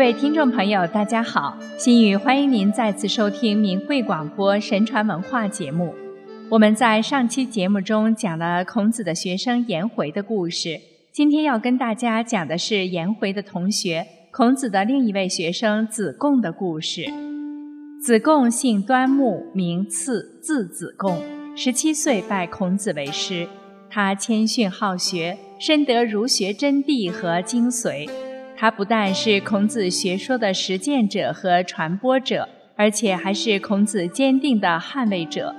各位听众朋友，大家好，心语欢迎您再次收听明慧广播神传文化节目。我们在上期节目中讲了孔子的学生颜回的故事，今天要跟大家讲的是颜回的同学孔子的另一位学生子贡的故事。子贡姓端木，名次，字子贡，十七岁拜孔子为师。他谦逊好学，深得儒学真谛和精髓。他不但是孔子学说的实践者和传播者，而且还是孔子坚定的捍卫者。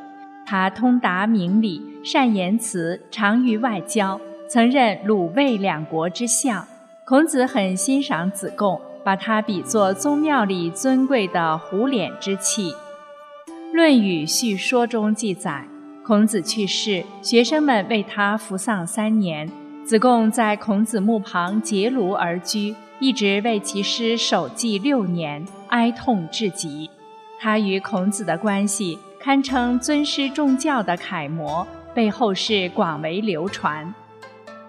他通达明理，善言辞，长于外交，曾任鲁卫两国之相。孔子很欣赏子贡，把他比作宗庙里尊贵的虎脸之器。《论语叙说》中记载。孔子去世，学生们为他服丧三年。子贡在孔子墓旁结庐而居，一直为其师守祭六年，哀痛至极。他与孔子的关系堪称尊师重教的楷模，被后世广为流传。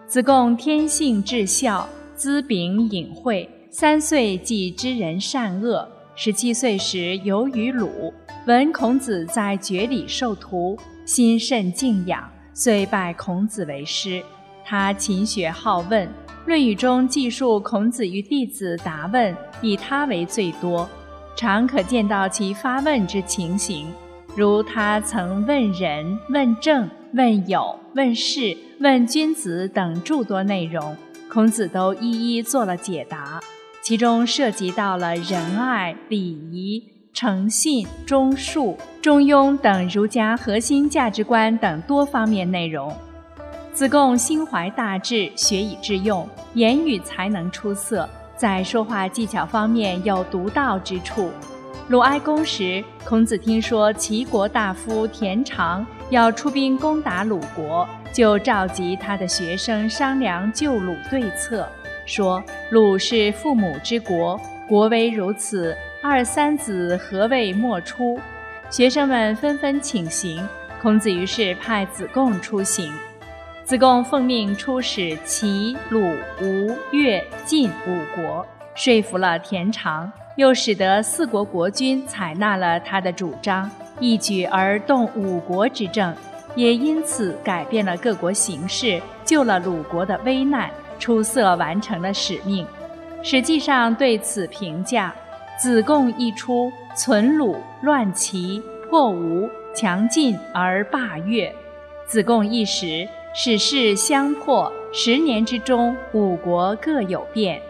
子贡天性至孝，资秉隐晦，三岁即知人善恶。十七岁时游于鲁，闻孔子在绝里授徒。心甚敬仰，遂拜孔子为师。他勤学好问，《论语》中记述孔子与弟子答问，以他为最多，常可见到其发问之情形。如他曾问仁、问政、问友、问事、问君子等诸多内容，孔子都一一做了解答，其中涉及到了仁爱、礼仪。诚信、忠恕、中庸等儒家核心价值观等多方面内容。子贡心怀大志，学以致用，言语才能出色，在说话技巧方面有独到之处。鲁哀公时，孔子听说齐国大夫田常要出兵攻打鲁国，就召集他的学生商量救鲁对策，说：“鲁是父母之国，国威如此。”二三子何谓莫出？学生们纷纷请行。孔子于是派子贡出行。子贡奉命出使齐、鲁、吴、越、晋五国，说服了田常，又使得四国国君采纳了他的主张，一举而动五国之政，也因此改变了各国形势，救了鲁国的危难，出色完成了使命。实际上对此评价。子贡一出，存鲁，乱齐，破吴，强晋而霸越。子贡一时，史事相迫。十年之中，五国各有变。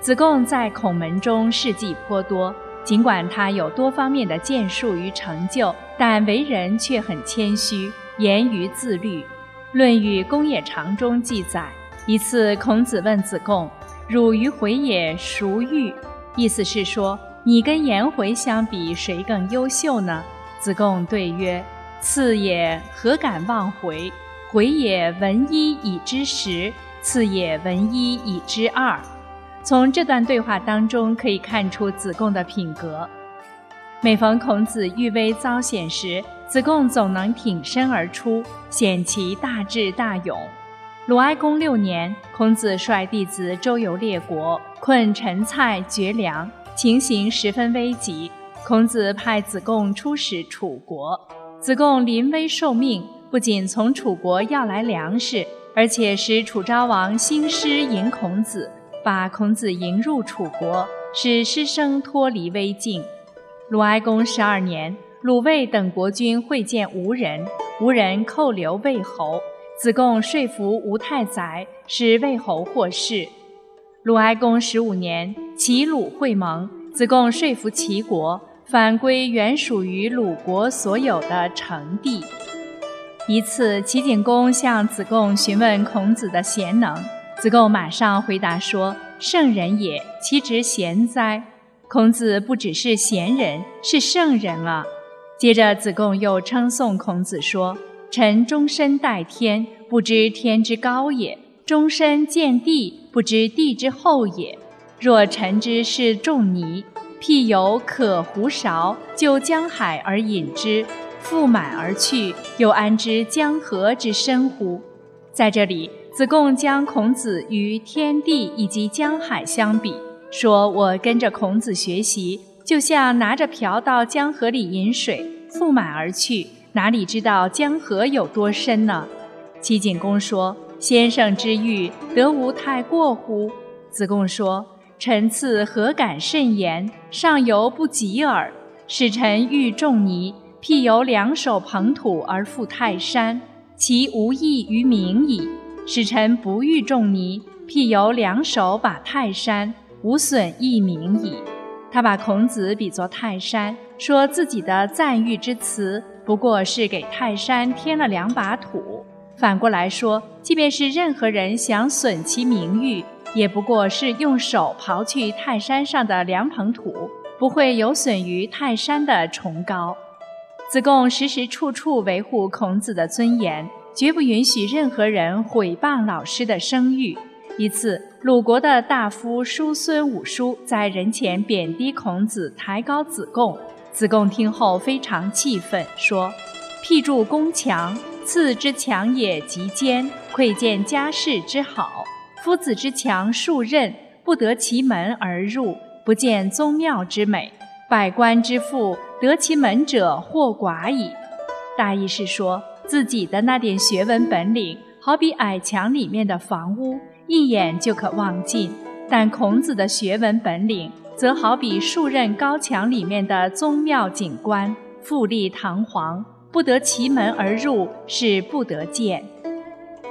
子贡在孔门中事迹颇多，尽管他有多方面的建树与成就，但为人却很谦虚，严于自律。《论语·公冶长》中记载，一次孔子问子贡：“汝于回也孰欲？”意思是说，你跟颜回相比，谁更优秀呢？子贡对曰：“次也，何敢忘回？回也，闻一以知十；次也，闻一以知二。”从这段对话当中可以看出子贡的品格。每逢孔子遇危遭险时，子贡总能挺身而出，显其大智大勇。鲁哀公六年，孔子率弟子周游列国，困陈蔡绝粮，情形十分危急。孔子派子贡出使楚国，子贡临危受命，不仅从楚国要来粮食，而且使楚昭王兴师迎孔子，把孔子迎入楚国，使师生脱离危境。鲁哀公十二年，鲁卫等国君会见吴人，吴人扣留魏侯。子贡说服吴太宰，使魏侯获释。鲁哀公十五年，齐鲁会盟，子贡说服齐国返归原属于鲁国所有的城地。一次，齐景公向子贡询问孔子的贤能，子贡马上回答说：“圣人也，其职贤哉？孔子不只是贤人，是圣人啊。”接着，子贡又称颂孔子说。臣终身待天，不知天之高也；终身见地，不知地之厚也。若臣之是仲尼，譬有可胡勺，就江海而饮之，覆满而去，又安知江河之深乎？在这里，子贡将孔子与天地以及江海相比，说我跟着孔子学习，就像拿着瓢到江河里饮水，覆满而去，哪里知道江河有多深呢？齐景公说：“先生之欲，得无太过乎？”子贡说：“臣次何敢甚言？上游不及耳。使臣欲仲尼，譬由两手捧土而覆泰山，其无益于民矣。使臣不欲仲尼，譬由两手把泰山，无损益民矣。”他把孔子比作泰山，说自己的赞誉之词不过是给泰山添了两把土。反过来说，即便是任何人想损其名誉，也不过是用手刨去泰山上的两捧土，不会有损于泰山的崇高。子贡时时处处维护孔子的尊严，绝不允许任何人毁谤老师的声誉。一次，鲁国的大夫叔孙武叔在人前贬低孔子，抬高子贡。子贡听后非常气愤，说：“辟筑宫墙。”次之强也，极坚；窥见家室之好。夫子之强数仞，不得其门而入，不见宗庙之美。百官之富，得其门者或寡矣。大意是说，自己的那点学问本领，好比矮墙里面的房屋，一眼就可望尽；但孔子的学问本领，则好比数仞高墙里面的宗庙景观，富丽堂皇。不得其门而入，是不得见。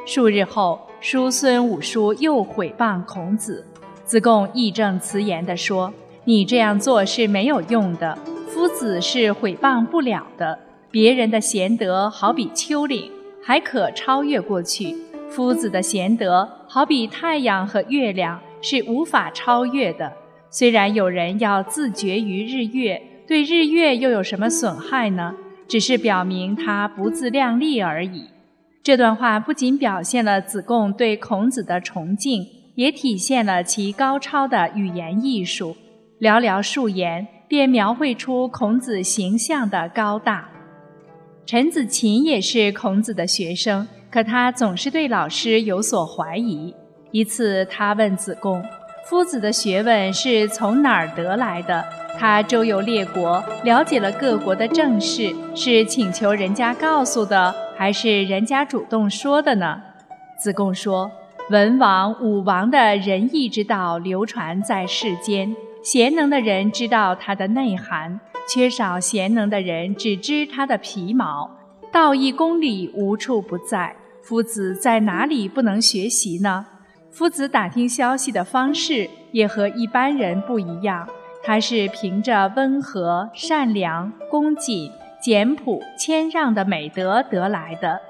数日后，叔孙武叔又毁谤孔子。子贡义正辞严地说：“你这样做是没有用的。夫子是毁谤不了的。别人的贤德好比丘陵，还可超越过去；夫子的贤德好比太阳和月亮，是无法超越的。虽然有人要自绝于日月，对日月又有什么损害呢？”只是表明他不自量力而已。这段话不仅表现了子贡对孔子的崇敬，也体现了其高超的语言艺术。寥寥数言，便描绘出孔子形象的高大。陈子琴也是孔子的学生，可他总是对老师有所怀疑。一次，他问子贡：“夫子的学问是从哪儿得来的？”他周游列国，了解了各国的政事，是请求人家告诉的，还是人家主动说的呢？子贡说：“文王、武王的仁义之道流传在世间，贤能的人知道它的内涵，缺少贤能的人只知它的皮毛。道义公理无处不在，夫子在哪里不能学习呢？夫子打听消息的方式也和一般人不一样。”他是凭着温和、善良、恭谨、简朴、谦让的美德得来的。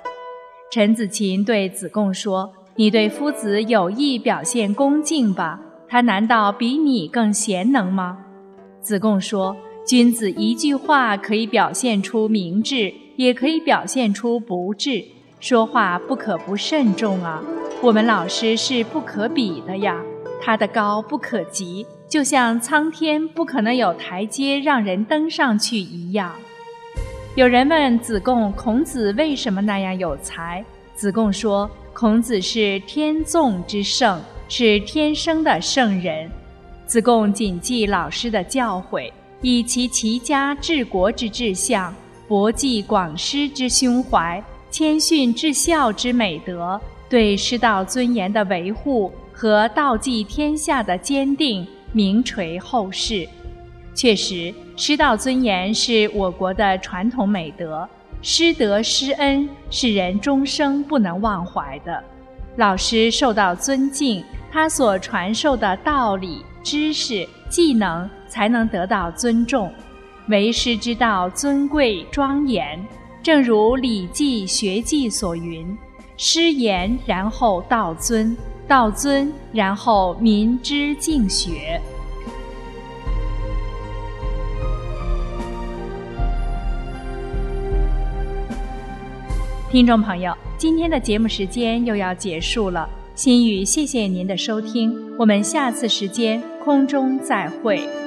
陈子琴对子贡说：“你对夫子有意表现恭敬吧？他难道比你更贤能吗？”子贡说：“君子一句话可以表现出明智，也可以表现出不智。说话不可不慎重啊！我们老师是不可比的呀，他的高不可及。”就像苍天不可能有台阶让人登上去一样。有人问子贡：“孔子为什么那样有才？”子贡说：“孔子是天纵之圣，是天生的圣人。”子贡谨记老师的教诲，以其齐家治国之志向，博济广施之胸怀，谦逊至孝之美德，对师道尊严的维护和道济天下的坚定。名垂后世，确实，师道尊严是我国的传统美德，师德师恩是人终生不能忘怀的。老师受到尊敬，他所传授的道理、知识、技能才能得到尊重。为师之道尊贵庄严，正如《礼记·学记》所云：“师言，然后道尊。”道尊，然后民之敬学。听众朋友，今天的节目时间又要结束了，心语谢谢您的收听，我们下次时间空中再会。